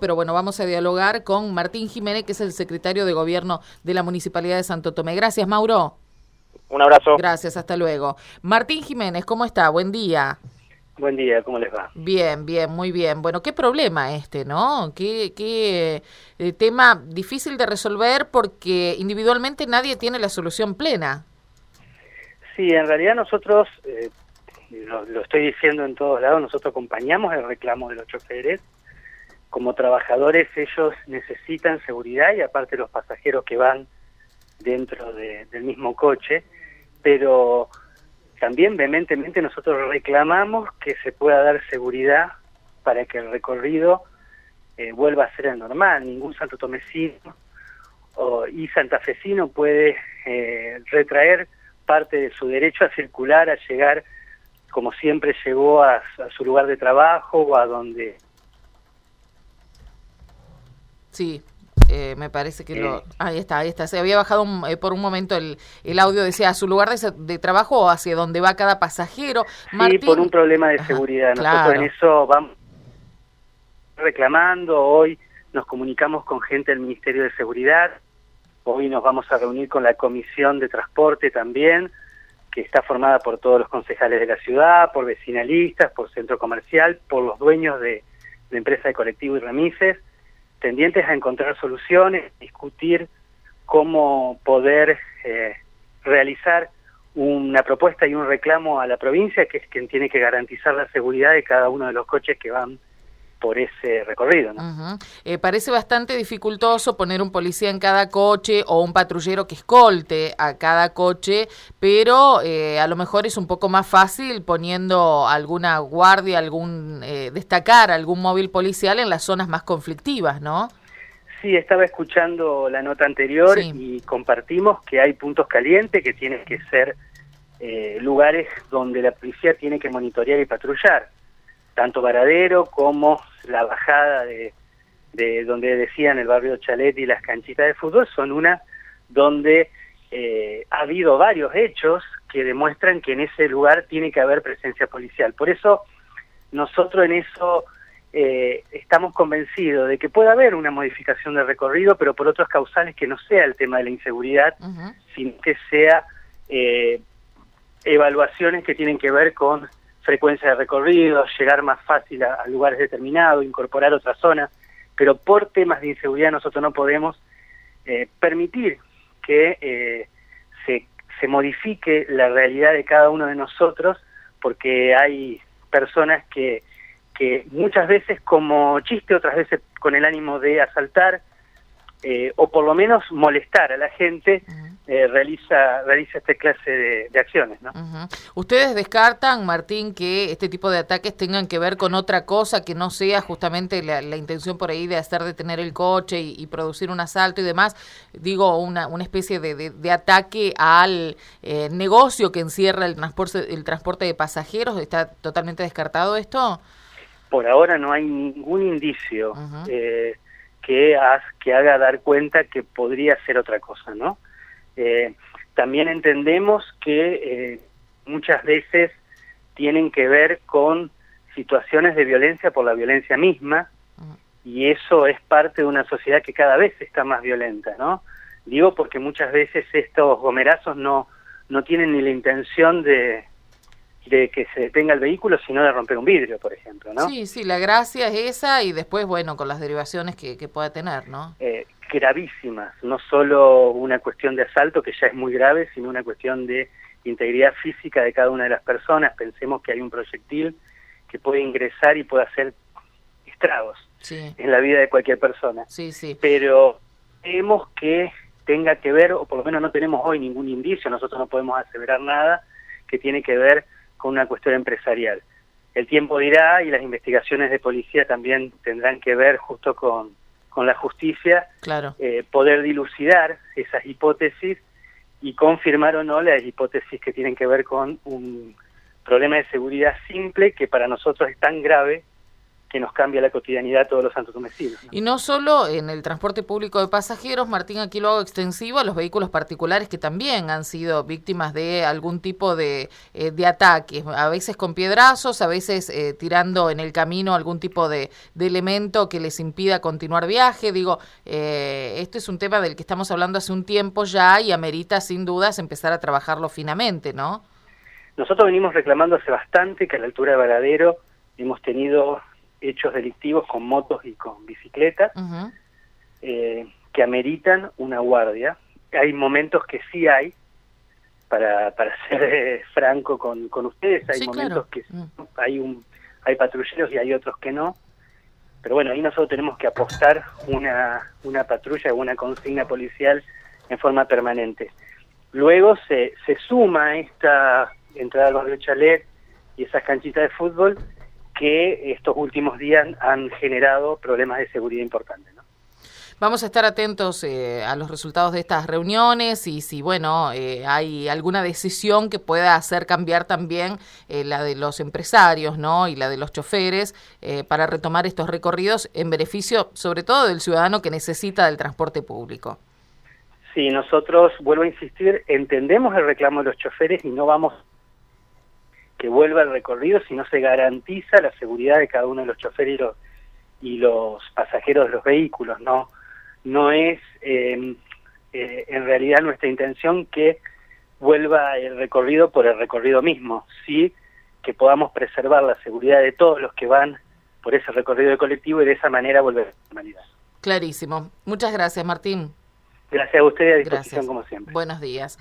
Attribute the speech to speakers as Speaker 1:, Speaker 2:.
Speaker 1: Pero bueno, vamos a dialogar con Martín Jiménez, que es el secretario de Gobierno de la Municipalidad de Santo Tomé. Gracias, Mauro.
Speaker 2: Un abrazo.
Speaker 1: Gracias, hasta luego. Martín Jiménez, ¿cómo está? Buen día.
Speaker 2: Buen día, ¿cómo les va?
Speaker 1: Bien, bien, muy bien. Bueno, qué problema este, ¿no? Qué, qué eh, tema difícil de resolver porque individualmente nadie tiene la solución plena.
Speaker 2: Sí, en realidad nosotros, eh, lo, lo estoy diciendo en todos lados, nosotros acompañamos el reclamo de los choferes como trabajadores ellos necesitan seguridad y aparte los pasajeros que van dentro del mismo coche, pero también vehementemente nosotros reclamamos que se pueda dar seguridad para que el recorrido eh, vuelva a ser el normal. Ningún santo tomecino o, y santafesino puede eh, retraer parte de su derecho a circular, a llegar como siempre llegó a su lugar de trabajo o a donde
Speaker 1: Sí, eh, me parece que lo... Ahí está, ahí está. Se había bajado eh, por un momento el, el audio, decía, a su lugar de, trabajo o hacia donde va cada pasajero.
Speaker 2: Sí, por un problema de seguridad. Nosotros en eso vamos reclamando. Hoy nos comunicamos con gente del Ministerio de Seguridad. Hoy nos vamos a reunir con la Comisión de Transporte también, que está formada por todos los concejales de la ciudad, por vecinalistas, por centro comercial, por los dueños de, de empresas de colectivo y remises tendientes a encontrar soluciones, discutir cómo poder eh, realizar una propuesta y un reclamo a la provincia, que es quien tiene que garantizar la seguridad de cada uno de los coches que van por ese recorrido. ¿no?
Speaker 1: Eh, parece bastante dificultoso poner un policía en cada coche o un patrullero que escolte a cada coche, pero eh, a lo mejor es un poco más fácil poniendo alguna guardia, algún eh, destacar algún móvil policial en las zonas más conflictivas, ¿no?
Speaker 2: Sí, estaba escuchando la nota anterior y compartimos que hay puntos calientes que tienen que ser lugares donde la policía tiene que monitorear y patrullar tanto Varadero como la bajada de, de donde decían el barrio Chalet y las canchitas de fútbol son una donde eh, ha habido varios hechos que demuestran que en ese lugar tiene que haber presencia policial. Por eso nosotros en eso eh, estamos convencidos de que puede haber una modificación de recorrido, pero por otros causales que no sea el tema de la inseguridad, sino que sea eh, evaluaciones que tienen que ver con frecuencia de recorrido, llegar más fácil a, lugares determinados, incorporar otras zonas, pero por temas de inseguridad nosotros no podemos eh, permitir que eh, se, se modifique la realidad de cada uno de nosotros, porque hay personas que, que muchas veces como chiste, otras veces con el ánimo de asaltar, eh, o por lo menos molestar a la gente, eh, realiza, realiza esta clase de, acciones. ¿no?
Speaker 1: ¿Ustedes descartan, Martín, que este tipo de ataques tengan que ver con otra cosa que no sea justamente la, intención por ahí de hacer detener el coche y, producir un asalto y demás? Digo, una, una especie de, de, ataque al eh, negocio que encierra el transporte, el transporte de pasajeros. ¿Está totalmente descartado esto?
Speaker 2: Por ahora no hay ningún indicio eh, que, que haga dar cuenta que podría ser otra cosa, ¿no? Eh, también entendemos que eh, muchas veces tienen que ver con situaciones de violencia por la violencia misma y eso es parte de una sociedad que cada vez está más violenta, ¿no? Digo porque muchas veces estos gomerazos no, no tienen ni la intención de, de que se detenga el vehículo, sino de romper un vidrio, por ejemplo, ¿no?
Speaker 1: Sí, sí, la gracia es esa y después, bueno, con las derivaciones que, que pueda tener, ¿no?
Speaker 2: Eh, gravísimas, no solo una cuestión de asalto, que ya es muy grave, sino una cuestión de integridad física de cada una de las personas. Pensemos que hay un proyectil que puede ingresar y puede hacer estragos en la vida de cualquier persona.
Speaker 1: Sí, sí.
Speaker 2: Pero vemos que tenga que ver, o por lo menos no tenemos hoy ningún indicio, nosotros no podemos aseverar nada que tiene que ver con una cuestión empresarial. El tiempo dirá y las investigaciones de policía también tendrán que ver justo con con la justicia
Speaker 1: claro.
Speaker 2: eh, poder dilucidar esas hipótesis y confirmar o no las hipótesis que tienen que ver con un problema de seguridad simple que para nosotros es tan grave que nos cambia la cotidianidad a todos los santos vecinos.
Speaker 1: Y no solo en el transporte público de pasajeros, Martín, aquí lo hago extensivo a los vehículos particulares que también han sido víctimas de algún tipo de, eh, de ataques, a veces con piedrazos, a veces eh, tirando en el camino algún tipo de, de, elemento que les impida continuar viaje. Digo, eh, esto es un tema del que estamos hablando hace un tiempo ya y amerita sin dudas empezar a trabajarlo finamente, ¿no?
Speaker 2: Nosotros venimos reclamando hace bastante que a la altura de Varadero hemos tenido hechos delictivos con motos y con bicicletas eh, que ameritan una guardia. Hay momentos que sí hay, para, para ser eh, franco con, con ustedes, hay momentos que mm. hay, un, hay patrulleros y hay otros que no. Pero bueno, ahí nosotros tenemos que apostar una, una patrulla, una consigna policial en forma permanente. Luego se, se suma esta entrada al barrio Chalet y esas canchitas de fútbol que estos últimos días han generado problemas de seguridad importantes.
Speaker 1: Vamos a estar atentos eh, a los resultados de estas reuniones y si, bueno, eh, hay alguna decisión que pueda hacer cambiar también eh, la de los empresarios, ¿no? Y la de los choferes para retomar estos recorridos en beneficio, sobre todo, del ciudadano que necesita del transporte público.
Speaker 2: Sí, nosotros, vuelvo a insistir, entendemos el reclamo de los choferes y no vamos que vuelva el recorrido si no se garantiza la seguridad de cada uno de los choferes y los, pasajeros de los vehículos. No, no es em, eh, en realidad nuestra intención que vuelva el recorrido por el recorrido mismo, sí que podamos preservar la seguridad de todos los que van por ese recorrido de colectivo y de esa manera volver a la normalidad.
Speaker 1: Clarísimo. Muchas gracias, Martín.
Speaker 2: Gracias a usted a disposición como siempre.
Speaker 1: Buenos días.